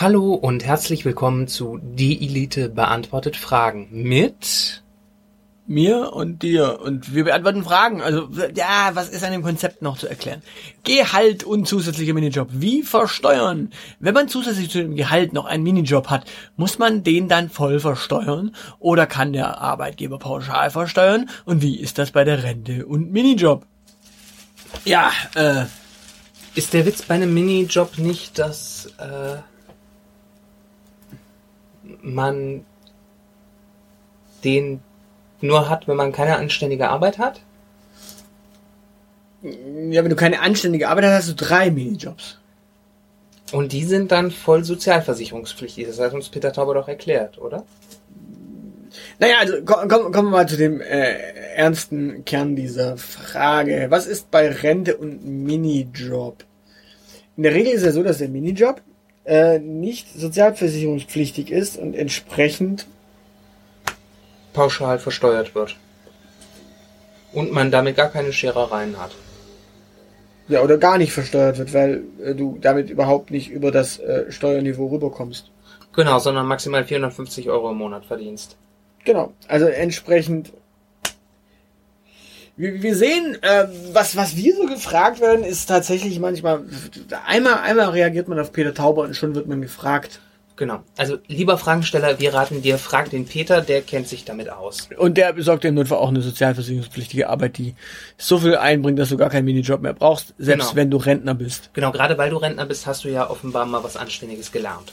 Hallo und herzlich willkommen zu Die Elite beantwortet Fragen mit mir und dir und wir beantworten Fragen. Also ja, was ist an dem Konzept noch zu erklären? Gehalt und zusätzlicher Minijob. Wie versteuern? Wenn man zusätzlich zu dem Gehalt noch einen Minijob hat, muss man den dann voll versteuern oder kann der Arbeitgeber pauschal versteuern? Und wie ist das bei der Rente und Minijob? Ja, äh, ist der Witz bei einem Minijob nicht, dass äh, man den nur hat, wenn man keine anständige Arbeit hat? Ja, wenn du keine anständige Arbeit hast, hast du drei Minijobs. Und die sind dann voll sozialversicherungspflichtig. Das hat uns Peter Tauber doch erklärt, oder? Naja, also komm, komm, kommen wir mal zu dem äh, ernsten Kern dieser Frage. Was ist bei Rente und Minijob? In der Regel ist es ja so, dass der Minijob äh, nicht sozialversicherungspflichtig ist und entsprechend pauschal versteuert wird. Und man damit gar keine Scherereien hat. Ja, oder gar nicht versteuert wird, weil äh, du damit überhaupt nicht über das äh, Steuerniveau rüberkommst. Genau, sondern maximal 450 Euro im Monat verdienst. Genau, also entsprechend wir, wir sehen, äh, was, was wir so gefragt werden, ist tatsächlich manchmal, einmal, einmal reagiert man auf Peter Tauber und schon wird man gefragt. Genau. Also, lieber Fragensteller, wir raten dir, frag den Peter, der kennt sich damit aus. Und der besorgt dir im Notfall auch eine sozialversicherungspflichtige Arbeit, die so viel einbringt, dass du gar keinen Minijob mehr brauchst, selbst genau. wenn du Rentner bist. Genau, gerade weil du Rentner bist, hast du ja offenbar mal was Anständiges gelernt.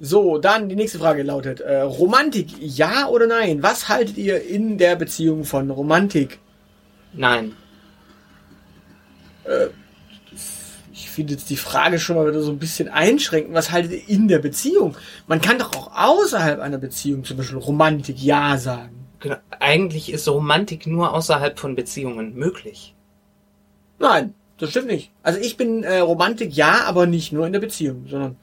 So, dann die nächste Frage lautet, äh, Romantik, ja oder nein? Was haltet ihr in der Beziehung von Romantik? Nein. Äh, ich finde jetzt die Frage schon mal wieder so ein bisschen einschränken. Was haltet ihr in der Beziehung? Man kann doch auch außerhalb einer Beziehung zum Beispiel Romantik ja sagen. Genau. Eigentlich ist Romantik nur außerhalb von Beziehungen möglich. Nein, das stimmt nicht. Also ich bin äh, Romantik ja, aber nicht nur in der Beziehung, sondern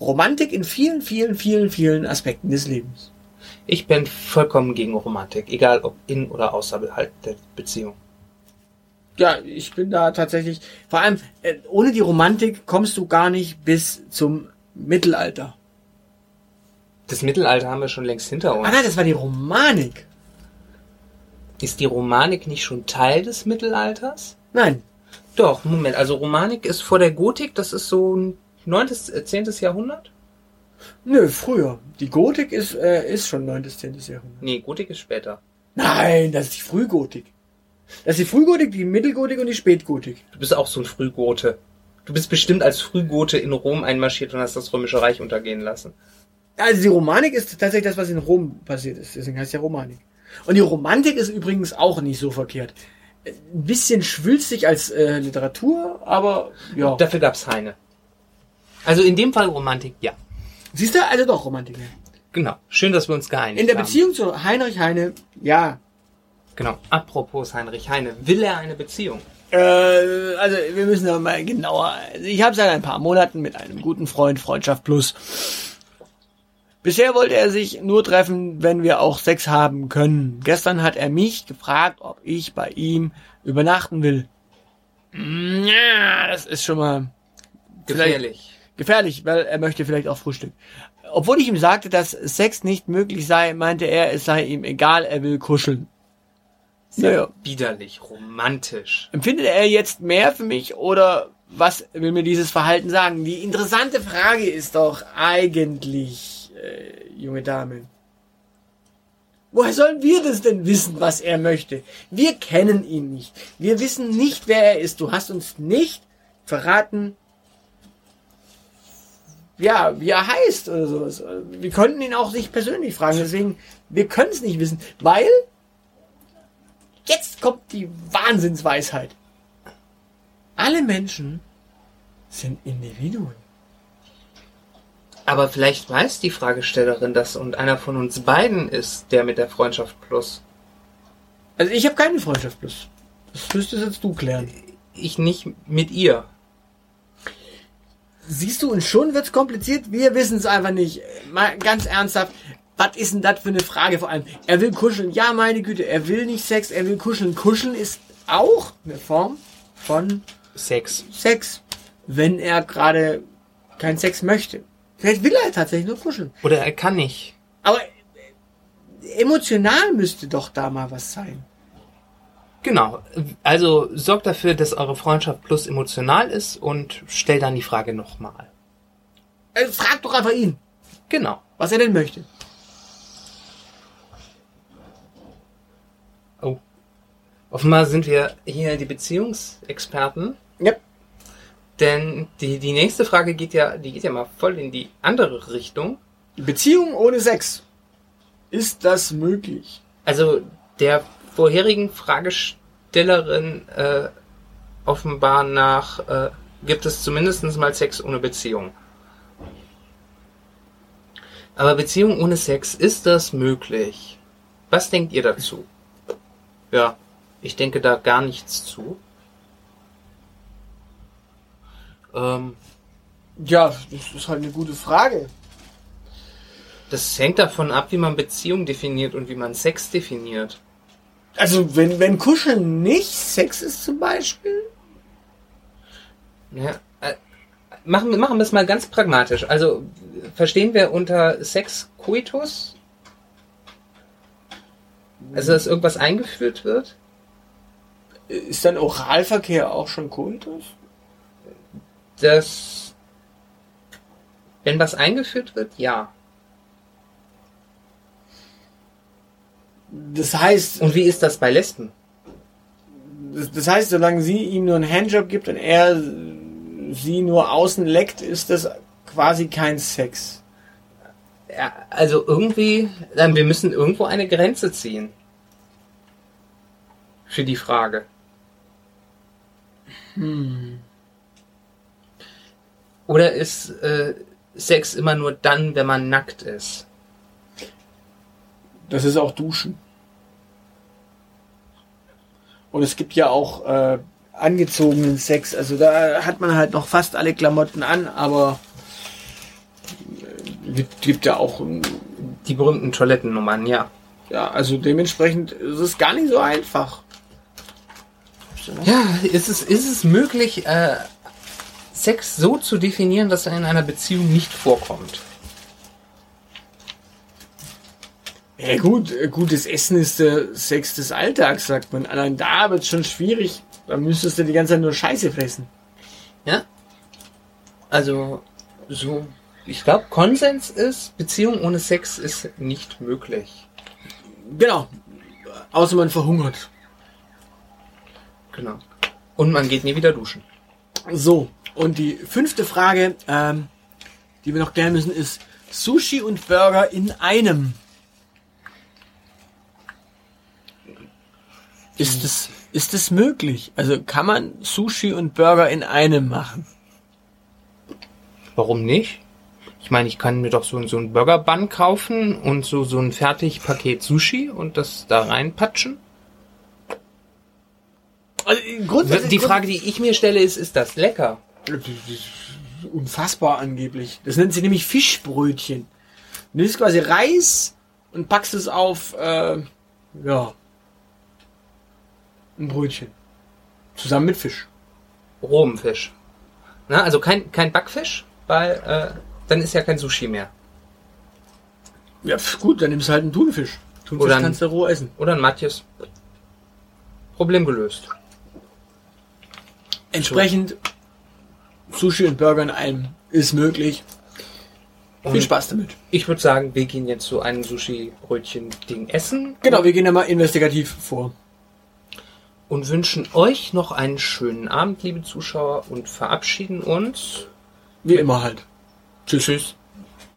Romantik in vielen, vielen, vielen, vielen Aspekten des Lebens. Ich bin vollkommen gegen Romantik, egal ob in oder außerhalb der Beziehung. Ja, ich bin da tatsächlich, vor allem äh, ohne die Romantik kommst du gar nicht bis zum Mittelalter. Das Mittelalter haben wir schon längst hinter uns. Ah nein, das war die Romanik. Ist die Romanik nicht schon Teil des Mittelalters? Nein. Doch, Moment, also Romanik ist vor der Gotik, das ist so ein neuntes, äh, zehntes Jahrhundert? Nö, früher. Die Gotik ist, äh, ist schon 9. bis 10. Jahrhundert. Nee, Gotik ist später. Nein, das ist die Frühgotik. Das ist die Frühgotik, die Mittelgotik und die Spätgotik. Du bist auch so ein Frühgote. Du bist bestimmt als Frühgote in Rom einmarschiert und hast das Römische Reich untergehen lassen. Also die Romanik ist tatsächlich das, was in Rom passiert ist. Deswegen heißt ja Romanik. Und die Romantik ist übrigens auch nicht so verkehrt. Ein bisschen schwülstig als äh, Literatur, aber ja. Dafür gab's Heine. Also in dem Fall Romantik, ja. Siehst du, also doch Romantiker. Genau. Schön, dass wir uns geeinigt haben. In der Beziehung zu Heinrich Heine, ja. Genau. Apropos Heinrich Heine, will er eine Beziehung? Äh, also wir müssen da mal genauer. Also ich habe seit ein paar Monaten mit einem guten Freund Freundschaft Plus. Bisher wollte er sich nur treffen, wenn wir auch Sex haben können. Gestern hat er mich gefragt, ob ich bei ihm übernachten will. Ja, das ist schon mal gefährlich gefährlich, weil er möchte vielleicht auch Frühstück. Obwohl ich ihm sagte, dass Sex nicht möglich sei, meinte er, es sei ihm egal, er will kuscheln. Sehr naja. widerlich, romantisch. Empfindet er jetzt mehr für mich oder was will mir dieses Verhalten sagen? Die interessante Frage ist doch eigentlich, äh, junge Dame. Woher sollen wir das denn wissen, was er möchte? Wir kennen ihn nicht. Wir wissen nicht, wer er ist. Du hast uns nicht verraten, ja, wie er heißt oder sowas. Wir könnten ihn auch nicht persönlich fragen, deswegen, wir können es nicht wissen, weil jetzt kommt die Wahnsinnsweisheit. Alle Menschen sind Individuen. Aber vielleicht weiß die Fragestellerin das und einer von uns beiden ist der mit der Freundschaft Plus. Also ich habe keine Freundschaft Plus. Das müsstest jetzt du klären. Ich nicht mit ihr. Siehst du, und schon wird's kompliziert. Wir wissen es einfach nicht. Mal ganz ernsthaft. Was ist denn das für eine Frage vor allem? Er will kuscheln. Ja, meine Güte, er will nicht Sex, er will kuscheln. Kuscheln ist auch eine Form von Sex. Sex. Wenn er gerade keinen Sex möchte. Vielleicht will er tatsächlich nur kuscheln. Oder er kann nicht. Aber emotional müsste doch da mal was sein. Genau. Also sorgt dafür, dass eure Freundschaft plus emotional ist und stellt dann die Frage nochmal. Also frag doch einfach ihn, Genau. was er denn möchte. Oh. Offenbar sind wir hier die Beziehungsexperten, Ja. denn die, die nächste Frage geht ja, die geht ja mal voll in die andere Richtung. Beziehung ohne Sex. Ist das möglich? Also der vorherigen Fragestellerin äh, offenbar nach äh, gibt es zumindest mal Sex ohne Beziehung. Aber Beziehung ohne Sex, ist das möglich? Was denkt ihr dazu? Ja, ich denke da gar nichts zu. Ähm, Ja, das ist halt eine gute Frage. das hängt davon ab, wie man Beziehung definiert und wie man Sex definiert. Also, wenn, wenn Kuscheln nicht Sex ist zum Beispiel? Ja, äh, machen, wir- machen wir es mal ganz pragmatisch. Also verstehen wir unter Sex Coitus? Also dass irgendwas eingeführt wird? Ist dann Oralverkehr auch schon Koitus? Das wenn was eingeführt wird, ja. Das heißt, Und wie ist das bei Lesben? das, das heißt, solange sie ihm nur einen Handjob gibt und er sie nur außen leckt, ist das quasi kein Sex. Ja, also irgendwie, dann wir müssen irgendwo eine Grenze ziehen. Für die Frage. Oder ist äh, Sex immer nur dann, wenn man nackt ist? Das ist auch Duschen. Und es gibt ja auch äh, angezogenen Sex. Also da hat man halt noch fast alle Klamotten an, aber äh, gibt, gibt ja auch, Die berühmten Toilettennummern, ja. ja, also dementsprechend ist es gar nicht so einfach. Ja, ist es, ist es möglich, äh, Sex so zu definieren, dass er in einer Beziehung nicht vorkommt? Ja gut, äh, gutes Essen ist der Sex des Alltags, sagt man. Allein da wird es schon schwierig. Da müsstest du die ganze Zeit nur Scheiße fressen. Ja? Also, so, ich glaube, Konsens ist, Beziehung ohne Sex ist nicht möglich. Genau. Außer man verhungert. Genau. Und man geht nie wieder duschen. So, und die fünfte Frage, ähm, die wir noch klären müssen, ist Sushi und Burger in einem. Ist es, ist es möglich? Also kann man Sushi und Burger in einem machen? Warum nicht? Ich meine, ich kann mir doch so, so ein Burger-Bun kaufen und so, so ein Fertigpaket Sushi und das da reinpatschen. Also, grundsätzlich- Die Frage, die ich mir stelle, ist, ist das lecker? Unfassbar angeblich. Das nennt sich nämlich Fischbrötchen. Du nimmst quasi Reis und packst es auf, äh, ja, ein Brötchen. Zusammen mit Fisch. Rohem Fisch. Na, also kein, kein Backfisch, weil äh, dann ist ja kein Sushi mehr. Ja, pf, gut, dann nimmst du halt einen Thunfisch. Thunfisch Oder ein- kannst du roh essen. Oder ein Matjes. Problem gelöst. Entsprechend Sushi und Burger in einem ist möglich. Viel Und Spaß damit. Ich würde sagen, wir gehen jetzt zu einem Sushi-Brötchen-Ding essen. Genau, wir gehen ja mal investigativ vor. Und wünschen euch noch einen schönen Abend, liebe Zuschauer, und verabschieden uns. Wie immer halt. Tschüss. Tschüss.